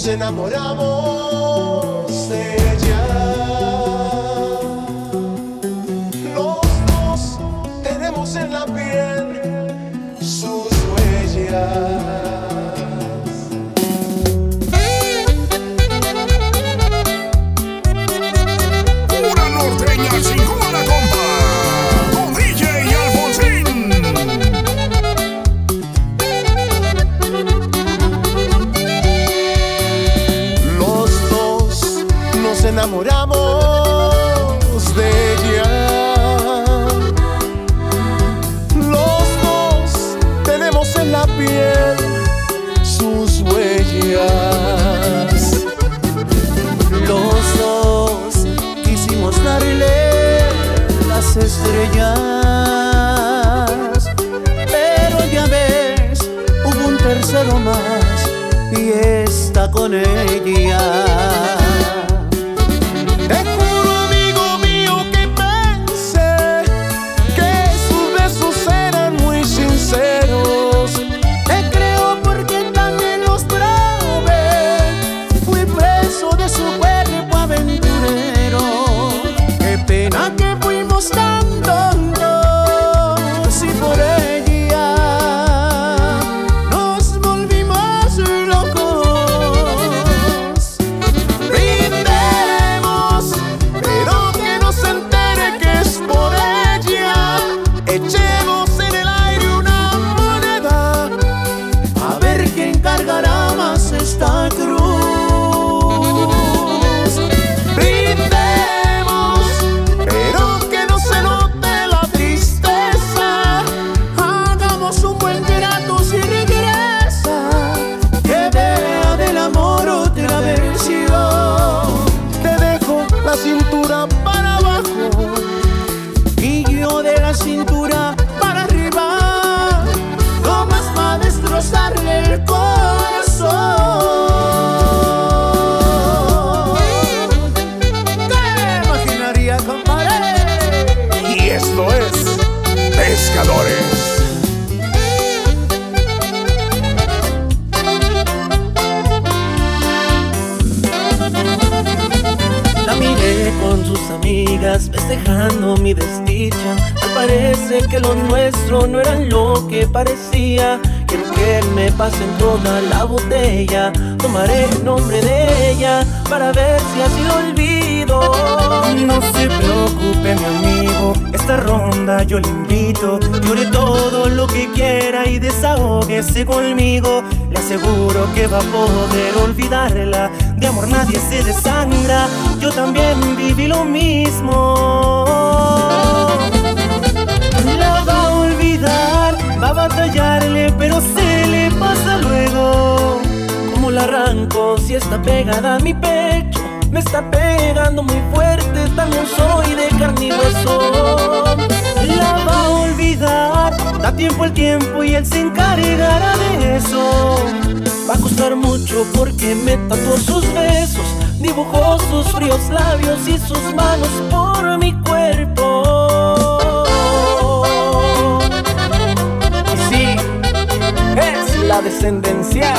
nos enamoramos tercero más y está con ella. Que lo nuestro no era lo que parecía. Quiero que me pasen toda la botella. Tomaré el nombre de ella para ver si así lo olvido. No se preocupe, mi amigo. Esta ronda yo le invito. Llore todo lo que quiera y desahógese conmigo. Le aseguro que va a poder olvidarla. De amor nadie se desangra. Yo también viví lo mismo. Va a olvidar, va a batallarle, pero se le pasa luego. ¿Cómo la arranco si está pegada a mi pecho? Me está pegando muy fuerte, también soy de carne y hueso. La va a olvidar, da tiempo el tiempo y él se encargará de eso. Va a costar mucho porque me tatuó sus besos, dibujó sus fríos labios y sus manos por mi cuerpo. La descendencia.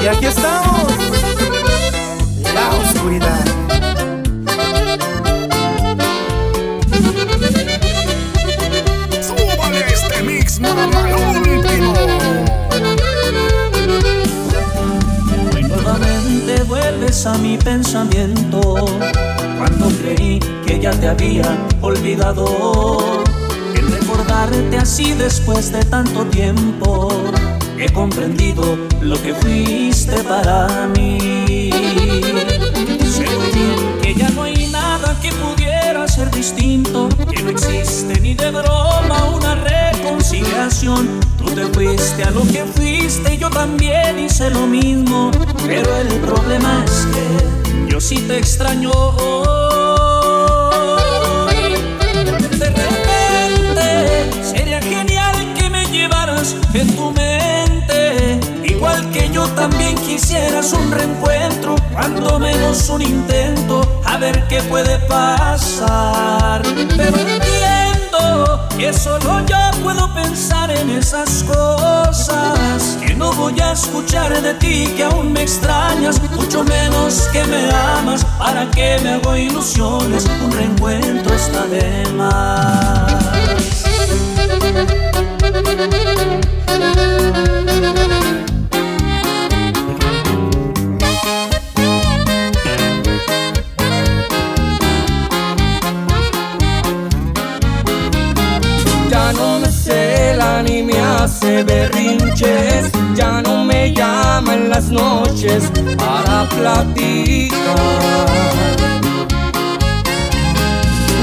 Y aquí estamos, la oscuridad. Súbale este mix último. Hoy nuevamente vuelves a mi pensamiento Cuando creí que ya te había olvidado El recordarte así después de tanto tiempo He comprendido lo que fuiste para mí. Sé muy bien que ya no hay nada que pudiera ser distinto Que no existe ni de broma una reconciliación. Tú te fuiste a lo que fuiste y yo también hice lo mismo Pero el problema es que yo sí te extraño quisieras un reencuentro Cuando menos un intento A ver qué puede pasar Pero entiendo que solo yo puedo pensar en esas cosas. Que no voy a escuchar de ti que aún me extrañas, mucho menos que me amas. ¿Para que me hago ilusiones? Un reencuentro está de más. Berrinches, ya no me llama en las noches para platicar.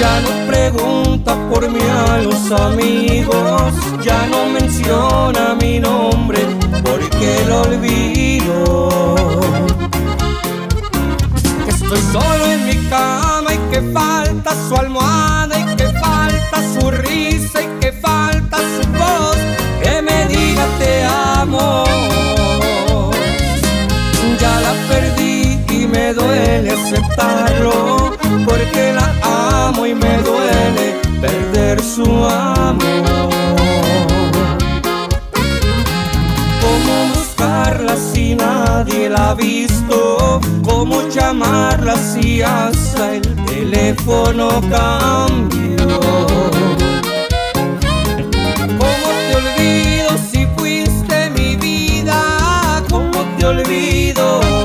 Ya no pregunta por mí a los amigos, ya no menciona mi nombre porque lo olvido. Estoy solo en mi cama y que falta su almohada y que falta su risa y que falta su duele aceptarlo, porque la amo y me duele perder su amor. ¿Cómo buscarla si nadie la ha visto? ¿Cómo llamarla si hasta el teléfono cambió? ¿Cómo te olvido si olvido? ¿Cómo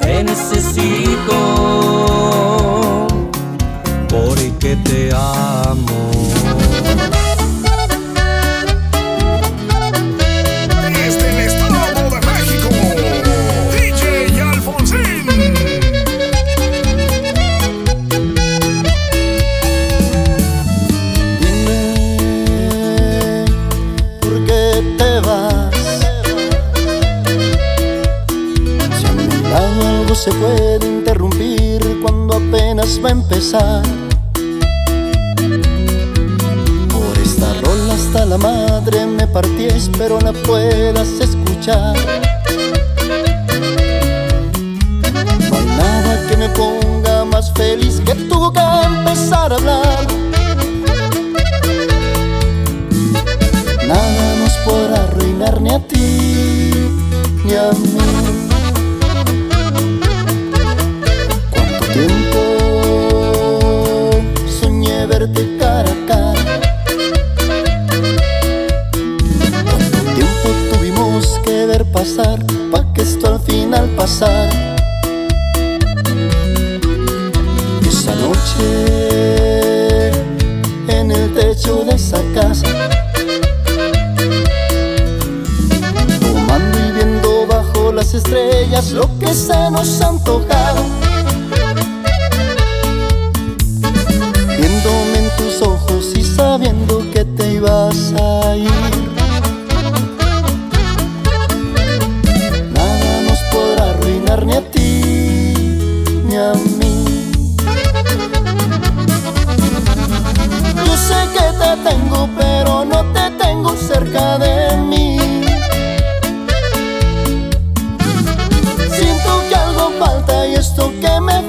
Te necesito se puede interrumpir cuando apenas va a empezar. Por esta rola hasta la madre me partí, espero la puedas escuchar. No hay nada que me ponga más feliz que tú que empezar a hablar. Nada nos podrá arruinar ni a ti ni a mí.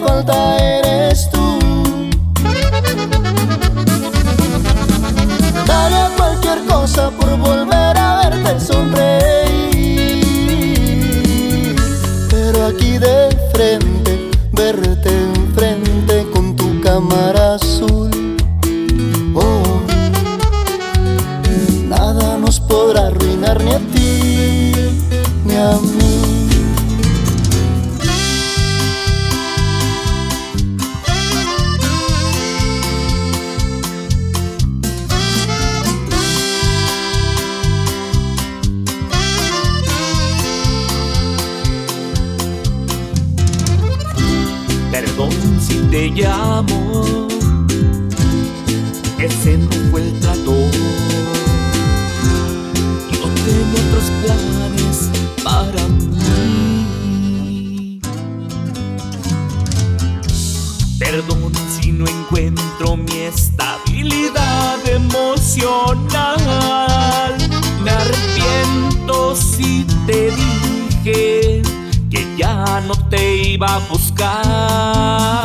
Falta eres llamo se me fue el trato. Yo tenía otros planes para mí. Perdón si no encuentro mi estabilidad emocional. Me arrepiento si te dije que ya no te iba a buscar.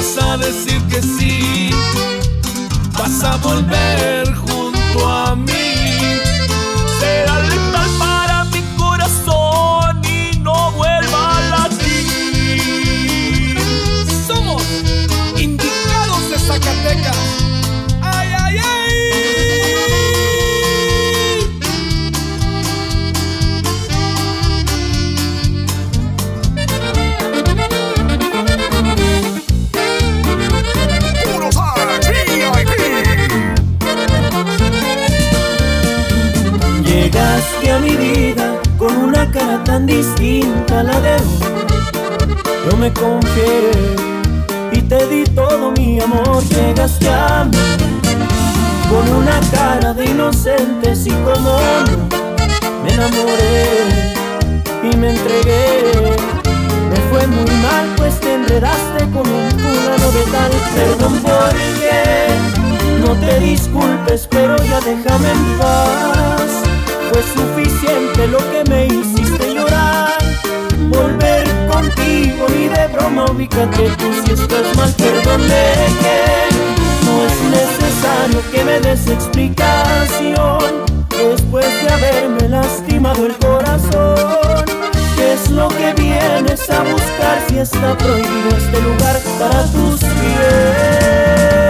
demoras a decir que sí, vas a volver junto a mí. Distinta a la. Yo me confié y te di todo mi amor. Llegaste a mí con una cara de inocente, y como me enamoré y me entregué. Me fue muy mal, pues te enredaste con un fulano de tal. Perdón porque no te disculpes, pero ya déjame en paz. Fue suficiente lo que me hiciste broma ubícate tú si estás mal. Perdón de que no es necesario que me des explicación. Después de haberme lastimado el corazón. ¿Qué es lo que vienes a buscar si está prohibido este lugar para tus pies?